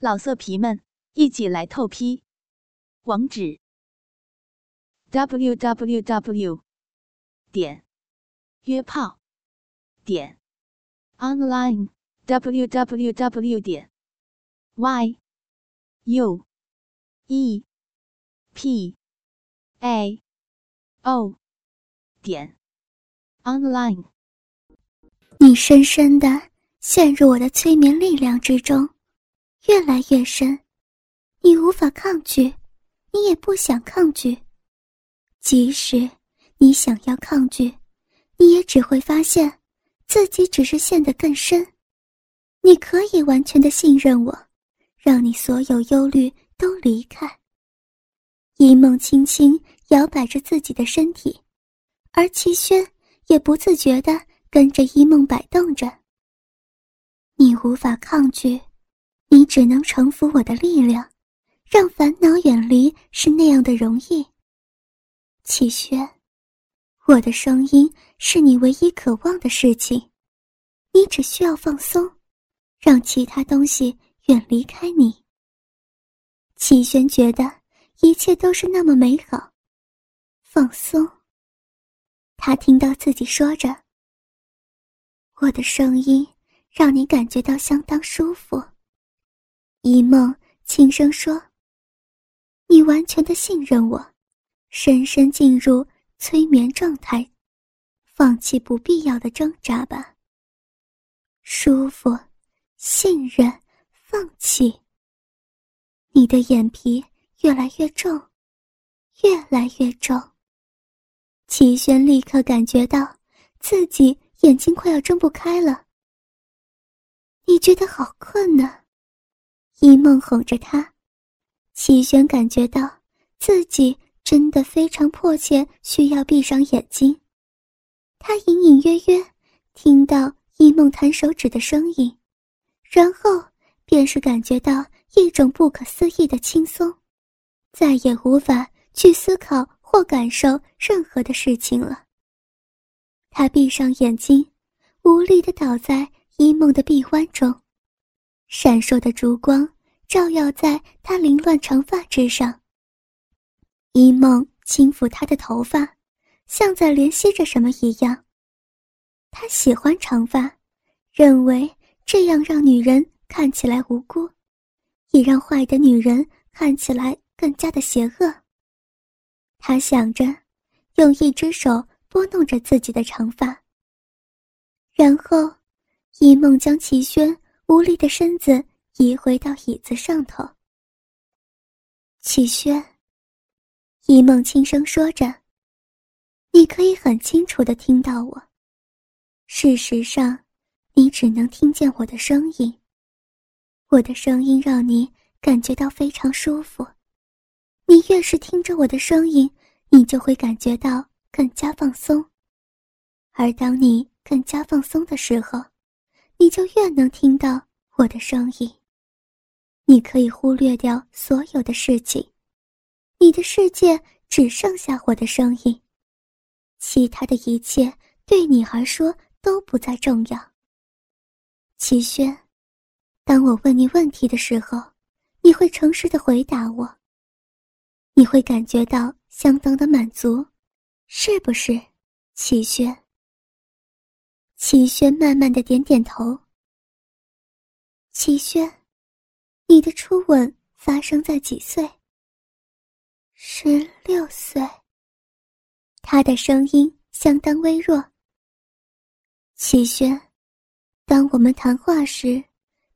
老色皮们，一起来透批！网址：w w w 点约炮点 online w w w 点 y u e p a o 点 online。你深深的陷入我的催眠力量之中。越来越深，你无法抗拒，你也不想抗拒。即使你想要抗拒，你也只会发现自己只是陷得更深。你可以完全的信任我，让你所有忧虑都离开。一梦轻轻摇摆着自己的身体，而齐轩也不自觉的跟着一梦摆动着。你无法抗拒。你只能臣服我的力量，让烦恼远离，是那样的容易。启轩，我的声音是你唯一渴望的事情，你只需要放松，让其他东西远离开你。启轩觉得一切都是那么美好，放松。他听到自己说着：“我的声音让你感觉到相当舒服。”一梦轻声说：“你完全的信任我，深深进入催眠状态，放弃不必要的挣扎吧。舒服，信任，放弃。你的眼皮越来越重，越来越重。齐轩立刻感觉到自己眼睛快要睁不开了。你觉得好困呢？”一梦哄着他，齐轩感觉到自己真的非常迫切需要闭上眼睛。他隐隐约约听到一梦弹手指的声音，然后便是感觉到一种不可思议的轻松，再也无法去思考或感受任何的事情了。他闭上眼睛，无力的倒在一梦的臂弯中。闪烁的烛光照耀在她凌乱长发之上。一梦轻抚她的头发，像在怜惜着什么一样。他喜欢长发，认为这样让女人看起来无辜，也让坏的女人看起来更加的邪恶。他想着，用一只手拨弄着自己的长发，然后，一梦将齐轩。无力的身子移回到椅子上头。启轩，一梦轻声说着：“你可以很清楚的听到我。事实上，你只能听见我的声音。我的声音让你感觉到非常舒服。你越是听着我的声音，你就会感觉到更加放松。而当你更加放松的时候，你就越能听到我的声音。你可以忽略掉所有的事情，你的世界只剩下我的声音，其他的一切对你而说都不再重要。齐轩，当我问你问题的时候，你会诚实的回答我。你会感觉到相当的满足，是不是，齐轩？齐轩慢慢的点点头。齐轩，你的初吻发生在几岁？十六岁。他的声音相当微弱。齐轩，当我们谈话时，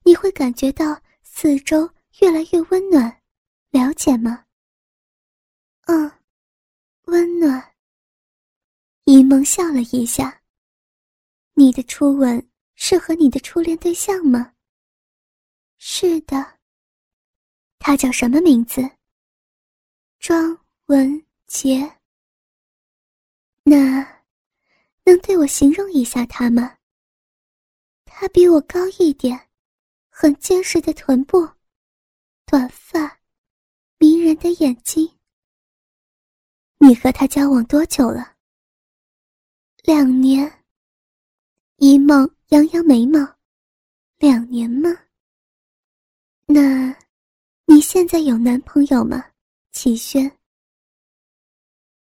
你会感觉到四周越来越温暖，了解吗？嗯，温暖。一梦笑了一下。你的初吻是和你的初恋对象吗？是的。他叫什么名字？庄文杰。那，能对我形容一下他吗？他比我高一点，很结实的臀部，短发，迷人的眼睛。你和他交往多久了？两年。一梦扬扬眉毛，两年吗？那，你现在有男朋友吗，齐轩？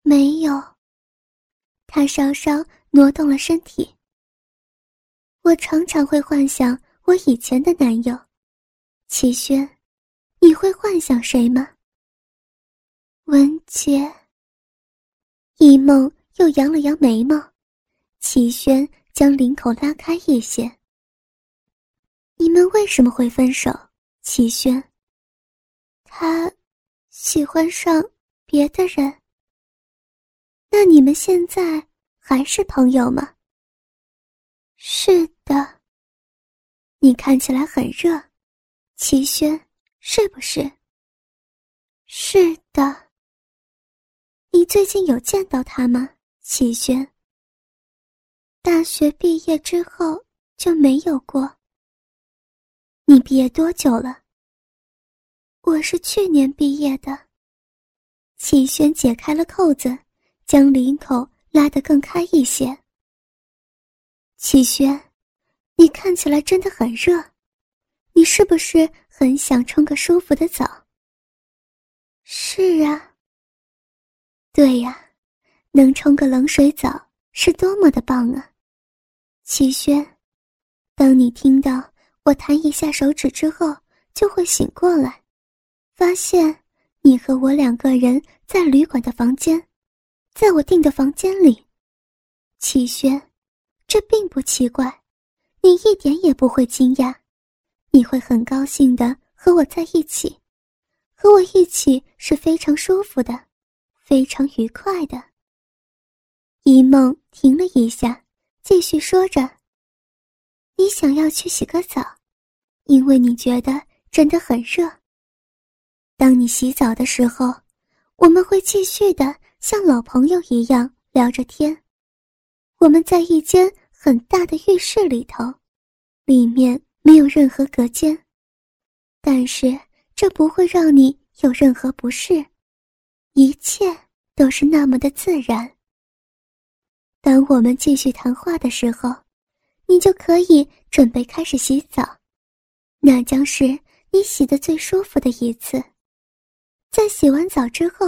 没有。他稍稍挪动了身体。我常常会幻想我以前的男友，齐轩，你会幻想谁吗？文杰。一梦又扬了扬眉毛，齐轩将领口拉开一些。你们为什么会分手？齐轩。他喜欢上别的人。那你们现在还是朋友吗？是的。你看起来很热，齐轩，是不是？是的。你最近有见到他吗，齐轩？大学毕业之后就没有过。你毕业多久了？我是去年毕业的。齐轩解开了扣子，将领口拉得更开一些。齐轩，你看起来真的很热，你是不是很想冲个舒服的澡？是啊。对呀，能冲个冷水澡是多么的棒啊！齐轩，当你听到我弹一下手指之后，就会醒过来，发现你和我两个人在旅馆的房间，在我订的房间里。齐轩，这并不奇怪，你一点也不会惊讶，你会很高兴的和我在一起，和我一起是非常舒服的。非常愉快的。一梦停了一下，继续说着：“你想要去洗个澡，因为你觉得真的很热。当你洗澡的时候，我们会继续的像老朋友一样聊着天。我们在一间很大的浴室里头，里面没有任何隔间，但是这不会让你有任何不适。”一切都是那么的自然。当我们继续谈话的时候，你就可以准备开始洗澡，那将是你洗的最舒服的一次。在洗完澡之后，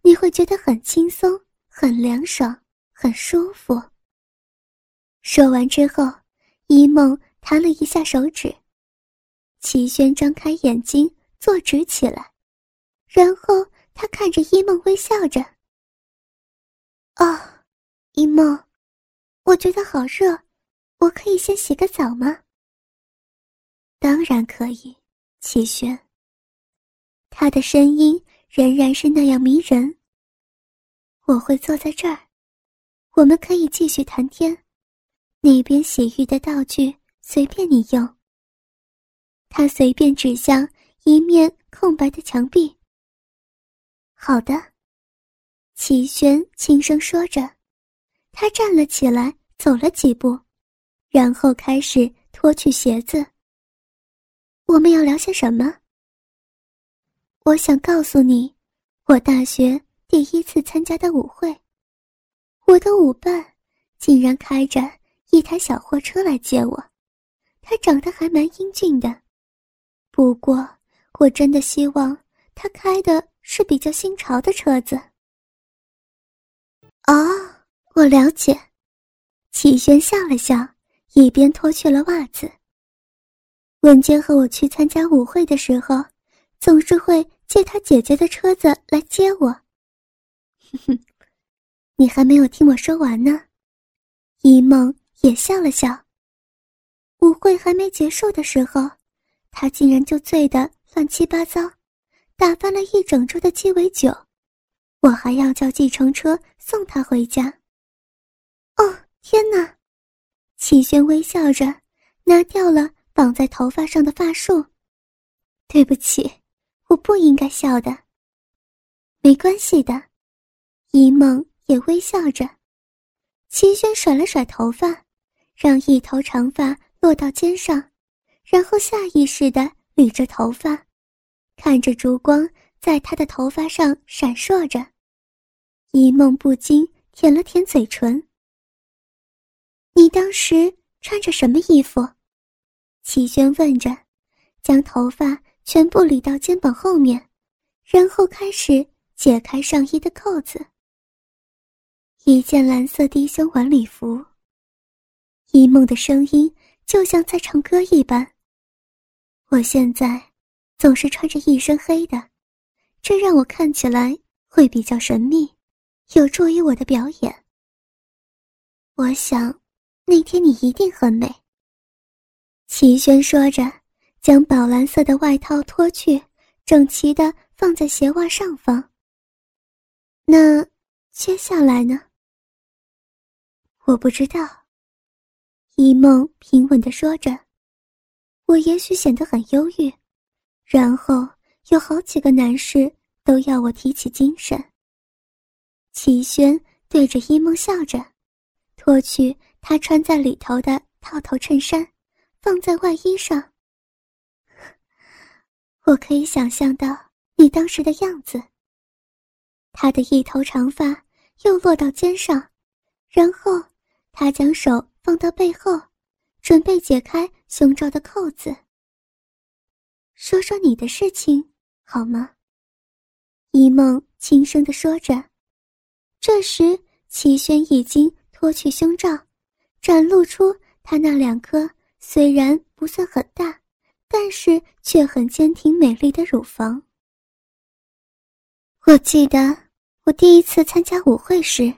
你会觉得很轻松、很凉爽、很舒服。说完之后，一梦弹了一下手指，齐轩张开眼睛坐直起来，然后。他看着一梦微笑着。啊，一梦，我觉得好热，我可以先洗个澡吗？当然可以，齐轩。他的声音仍然是那样迷人。我会坐在这儿，我们可以继续谈天。那边洗浴的道具随便你用。他随便指向一面空白的墙壁。好的，齐轩轻声说着，他站了起来，走了几步，然后开始脱去鞋子。我们要聊些什么？我想告诉你，我大学第一次参加的舞会，我的舞伴竟然开着一台小货车来接我，他长得还蛮英俊的，不过我真的希望他开的。是比较新潮的车子。哦，我了解。齐轩笑了笑，一边脱去了袜子。文娟和我去参加舞会的时候，总是会借他姐姐的车子来接我。哼哼，你还没有听我说完呢。一梦也笑了笑。舞会还没结束的时候，他竟然就醉得乱七八糟。打翻了一整桌的鸡尾酒，我还要叫计程车送他回家。天哪！齐轩微笑着拿掉了绑在头发上的发束。对不起，我不应该笑的。没关系的，一梦也微笑着。齐轩甩了甩头发，让一头长发落到肩上，然后下意识的捋着头发。看着烛光在他的头发上闪烁着，一梦不禁舔了舔嘴唇。你当时穿着什么衣服？齐轩问着，将头发全部理到肩膀后面，然后开始解开上衣的扣子。一件蓝色低胸晚礼服。一梦的声音就像在唱歌一般。我现在总是穿着一身黑的，这让我看起来会比较神秘，有助于我的表演。我想，那天你一定很美。齐轩说着，将宝蓝色的外套脱去，整齐的放在鞋袜上方。那接下来呢？我不知道。一梦平稳的说着：“我也许显得很忧郁，然后有好几个男士都要我提起精神。”齐轩对着一梦笑着，脱去他穿在里头的套头衬衫，放在外衣上。我可以想象到你当时的样子。他的一头长发又落到肩上，然后他将手。放到背后，准备解开胸罩的扣子。说说你的事情好吗？一梦轻声的说着。这时，齐轩已经脱去胸罩，展露出他那两颗虽然不算很大，但是却很坚挺美丽的乳房。我记得我第一次参加舞会时，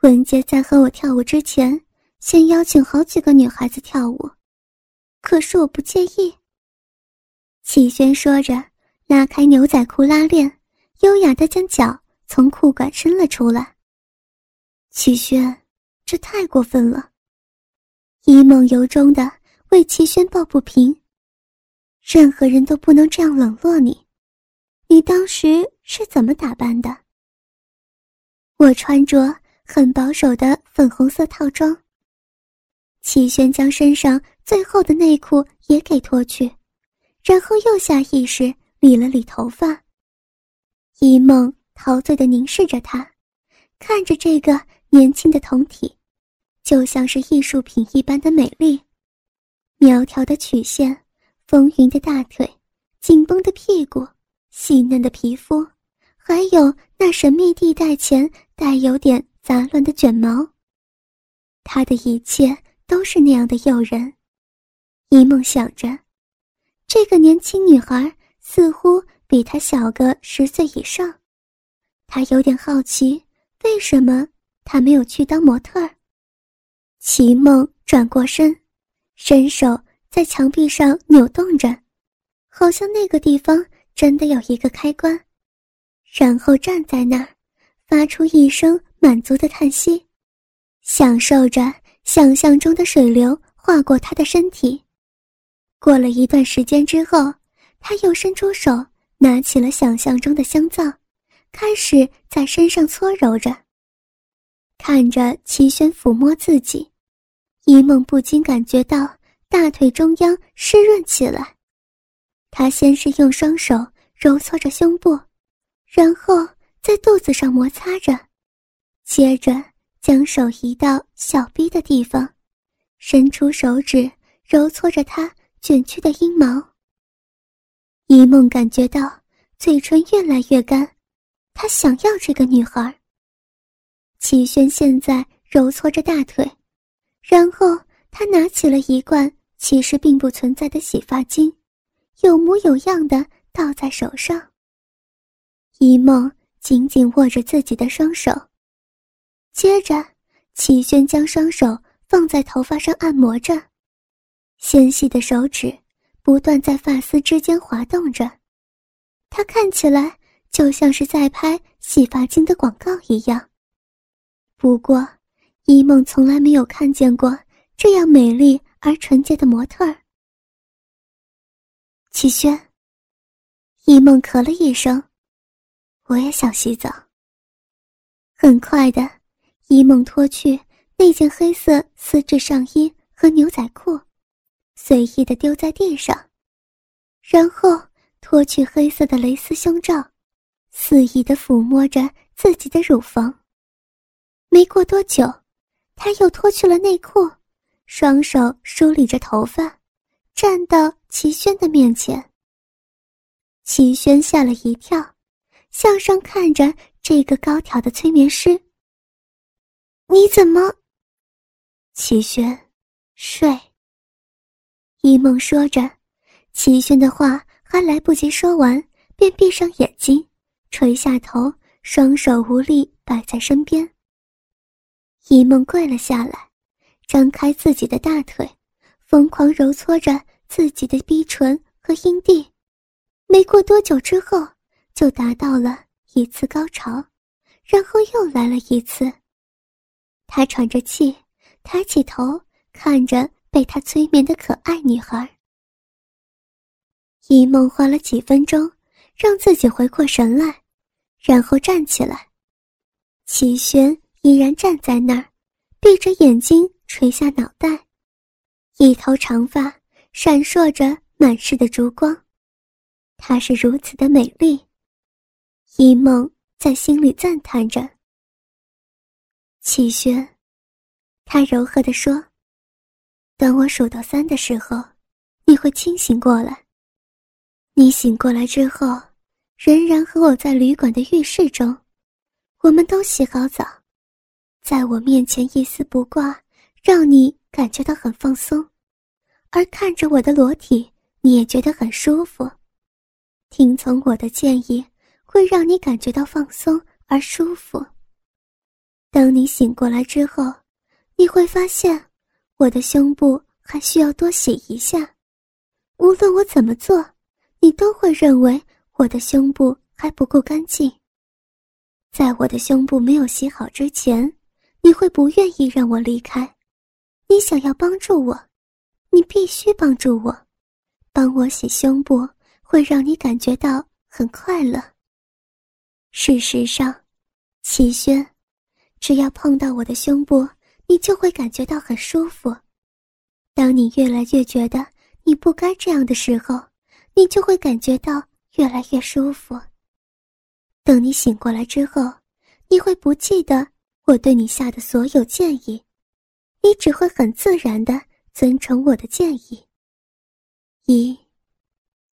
文杰在和我跳舞之前。先邀请好几个女孩子跳舞，可是我不介意。齐轩说着，拉开牛仔裤拉链，优雅的将脚从裤管伸了出来。齐轩，这太过分了！一梦由衷的为齐轩抱不平。任何人都不能这样冷落你。你当时是怎么打扮的？我穿着很保守的粉红色套装。齐轩将身上最后的内裤也给脱去，然后又下意识理了理头发。一梦陶醉的凝视着他，看着这个年轻的酮体，就像是艺术品一般的美丽。苗条的曲线，丰腴的大腿，紧绷的屁股，细嫩的皮肤，还有那神秘地带前带有点杂乱的卷毛。他的一切。都是那样的诱人，一梦想着，这个年轻女孩似乎比他小个十岁以上，他有点好奇，为什么他没有去当模特儿。齐梦转过身，伸手在墙壁上扭动着，好像那个地方真的有一个开关，然后站在那儿，发出一声满足的叹息，享受着。想象中的水流划过他的身体，过了一段时间之后，他又伸出手拿起了想象中的香皂，开始在身上搓揉着。看着齐轩抚摸自己，一梦不禁感觉到大腿中央湿润起来。他先是用双手揉搓着胸部，然后在肚子上摩擦着，接着。将手移到小臂的地方，伸出手指揉搓着她卷曲的阴毛。一梦感觉到嘴唇越来越干，他想要这个女孩。齐轩现在揉搓着大腿，然后他拿起了一罐其实并不存在的洗发精，有模有样的倒在手上。一梦紧紧握着自己的双手。接着，齐轩将双手放在头发上按摩着，纤细的手指不断在发丝之间滑动着，他看起来就像是在拍洗发精的广告一样。不过，一梦从来没有看见过这样美丽而纯洁的模特儿。齐轩，一梦咳了一声，我也想洗澡。很快的。一梦脱去那件黑色丝质上衣和牛仔裤，随意的丢在地上，然后脱去黑色的蕾丝胸罩，肆意的抚摸着自己的乳房。没过多久，他又脱去了内裤，双手梳理着头发，站到齐轩的面前。齐轩吓了一跳，向上看着这个高挑的催眠师。你怎么？齐轩，睡。一梦说着，齐轩的话还来不及说完，便闭上眼睛，垂下头，双手无力摆在身边。一梦跪了下来，张开自己的大腿，疯狂揉搓着自己的逼唇和阴蒂。没过多久之后，就达到了一次高潮，然后又来了一次。他喘着气，抬起头看着被他催眠的可爱女孩。一梦花了几分钟，让自己回过神来，然后站起来。齐轩依然站在那儿，闭着眼睛垂下脑袋，一头长发闪烁着满室的烛光，她是如此的美丽。一梦在心里赞叹着。齐轩，他柔和地说：“等我数到三的时候，你会清醒过来。你醒过来之后，仍然和我在旅馆的浴室中，我们都洗好澡，在我面前一丝不挂，让你感觉到很放松，而看着我的裸体，你也觉得很舒服。听从我的建议，会让你感觉到放松而舒服。”当你醒过来之后，你会发现，我的胸部还需要多洗一下。无论我怎么做，你都会认为我的胸部还不够干净。在我的胸部没有洗好之前，你会不愿意让我离开。你想要帮助我，你必须帮助我。帮我洗胸部会让你感觉到很快乐。事实上，齐轩。只要碰到我的胸部，你就会感觉到很舒服。当你越来越觉得你不该这样的时候，你就会感觉到越来越舒服。等你醒过来之后，你会不记得我对你下的所有建议，你只会很自然的遵从我的建议。一、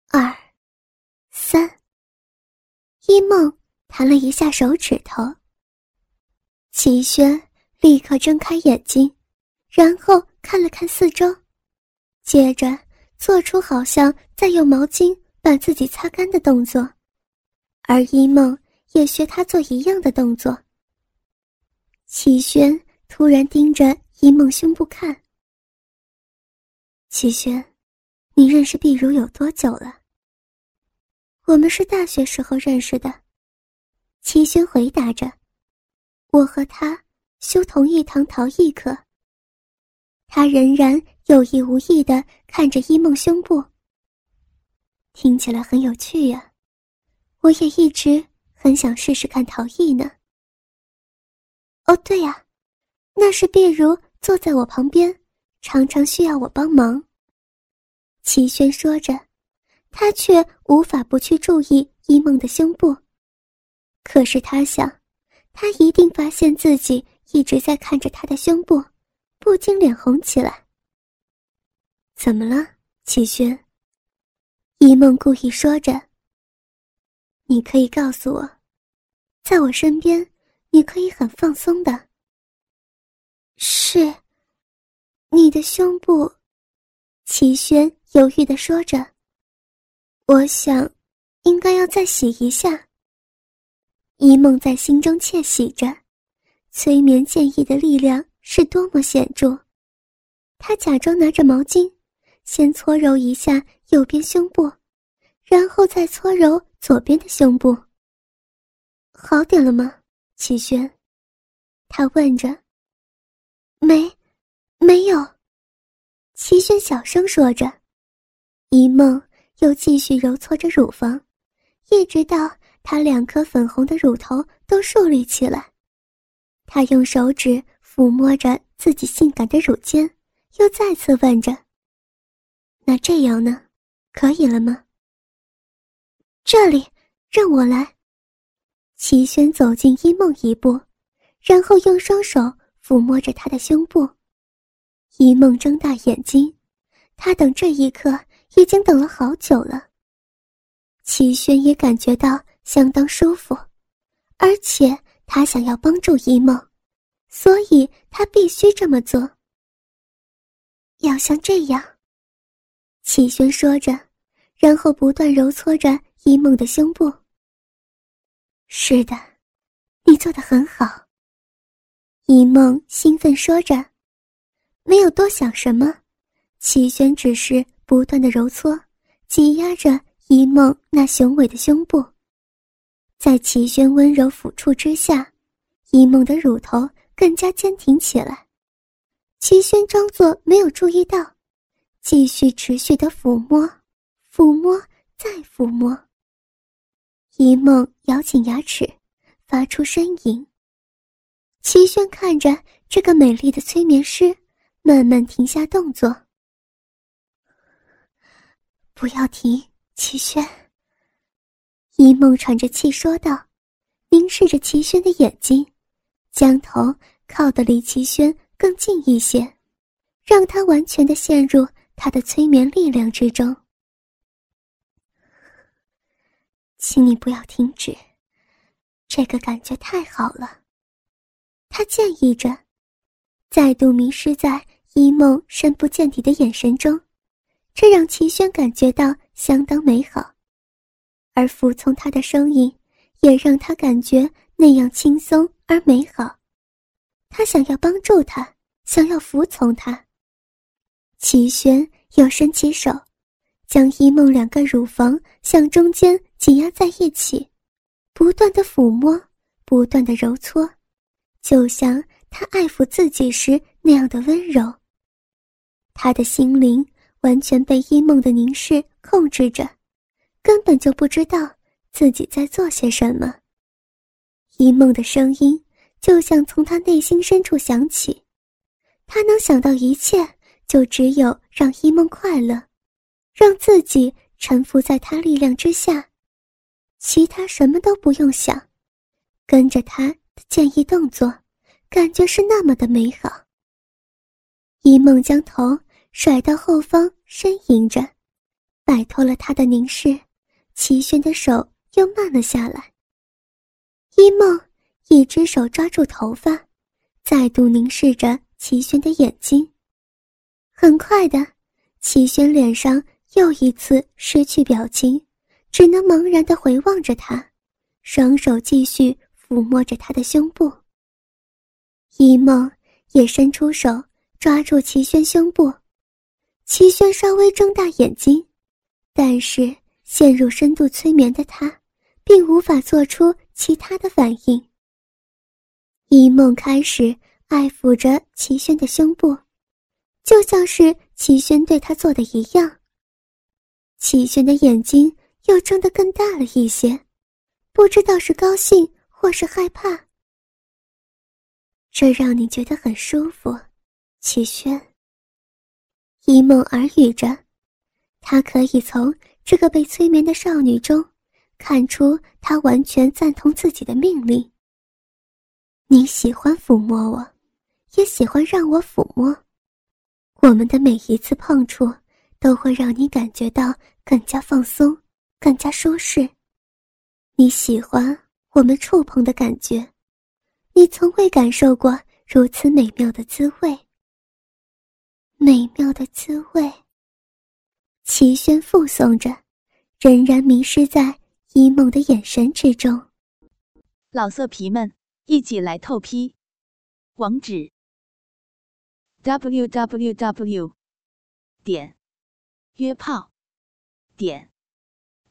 二、三。一梦弹了一下手指头。齐轩立刻睁开眼睛，然后看了看四周，接着做出好像在用毛巾把自己擦干的动作，而一梦也学他做一样的动作。齐轩突然盯着一梦胸部看。齐轩，你认识碧如有多久了？我们是大学时候认识的。齐轩回答着。我和他修同一堂陶艺课。他仍然有意无意的看着一梦胸部，听起来很有趣呀。我也一直很想试试看陶艺呢。哦，对呀，那是碧如坐在我旁边，常常需要我帮忙。齐轩说着，他却无法不去注意一梦的胸部。可是他想。他一定发现自己一直在看着他的胸部，不禁脸红起来。怎么了，齐轩？一梦故意说着：“你可以告诉我，在我身边，你可以很放松的。”是，你的胸部，齐轩犹豫的说着：“我想，应该要再洗一下。”一梦在心中窃喜着，催眠建议的力量是多么显著。他假装拿着毛巾，先搓揉一下右边胸部，然后再搓揉左边的胸部。好点了吗，齐轩？他问着。没，没有。齐轩小声说着。一梦又继续揉搓着乳房，一直到。她两颗粉红的乳头都竖立起来，他用手指抚摸着自己性感的乳尖，又再次问着：“那这样呢？可以了吗？”这里，让我来。齐轩走近一梦一步，然后用双手抚摸着她的胸部。一梦睁大眼睛，她等这一刻已经等了好久了。齐轩也感觉到相当舒服，而且他想要帮助一梦，所以他必须这么做。要像这样，齐轩说着，然后不断揉搓着一梦的胸部。是的，你做的很好。一梦兴奋说着，没有多想什么。齐轩只是不断的揉搓、挤压着一梦那雄伟的胸部，在齐轩温柔抚触之下，一梦的乳头更加坚挺起来。齐轩装作没有注意到，继续持续的抚摸、抚摸再抚摸。一梦咬紧牙齿，发出呻吟。齐轩看着这个美丽的催眠师，慢慢停下动作。不要停，齐轩。一梦喘着气说道，凝视着齐轩的眼睛，将头靠得离齐轩更近一些，让他完全的陷入他的催眠力量之中。请你不要停止，这个感觉太好了。他建议着，再度迷失在一梦深不见底的眼神中，这让齐轩感觉到相当美好，而服从他的声音，也让他感觉那样轻松而美好。他想要帮助他，想要服从他。齐轩又伸起手，将一梦两个乳房向中间挤压在一起，不断的抚摸，不断的揉搓。就像他爱抚自己时那样的温柔。他的心灵完全被一梦的凝视控制着，根本就不知道自己在做些什么。一梦的声音就像从他内心深处响起，他能想到一切，就只有让一梦快乐，让自己臣服在他力量之下，其他什么都不用想，跟着他的。建议动作，感觉是那么的美好。一梦将头甩到后方，呻吟着，摆脱了他的凝视，齐轩的手又慢了下来。一梦一只手抓住头发，再度凝视着齐轩的眼睛。很快的，齐轩脸上又一次失去表情，只能茫然的回望着他，双手继续。抚摸着他的胸部，一梦也伸出手抓住齐轩胸部，齐轩稍微睁大眼睛，但是陷入深度催眠的他，并无法做出其他的反应。一梦开始爱抚着齐轩的胸部，就像是齐轩对他做的一样。齐轩的眼睛又睁得更大了一些，不知道是高兴。或是害怕，这让你觉得很舒服，齐轩。一梦耳语着，他可以从这个被催眠的少女中看出，她完全赞同自己的命令。你喜欢抚摸我，也喜欢让我抚摸，我们的每一次碰触都会让你感觉到更加放松，更加舒适。你喜欢。我们触碰的感觉，你从未感受过如此美妙的滋味。美妙的滋味。齐轩附送着，仍然迷失在一梦的眼神之中。老色皮们，一起来透批！网址：w w w. 点约炮点